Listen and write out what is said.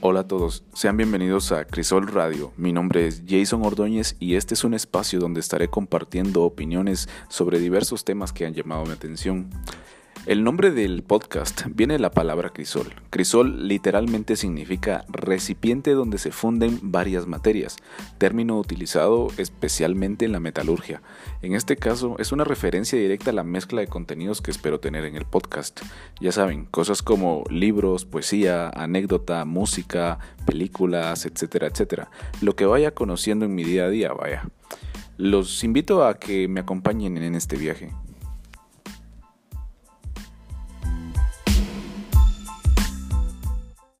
Hola a todos, sean bienvenidos a Crisol Radio. Mi nombre es Jason Ordóñez y este es un espacio donde estaré compartiendo opiniones sobre diversos temas que han llamado mi atención. El nombre del podcast viene de la palabra crisol. Crisol literalmente significa recipiente donde se funden varias materias, término utilizado especialmente en la metalurgia. En este caso es una referencia directa a la mezcla de contenidos que espero tener en el podcast. Ya saben, cosas como libros, poesía, anécdota, música, películas, etcétera, etcétera. Lo que vaya conociendo en mi día a día, vaya. Los invito a que me acompañen en este viaje.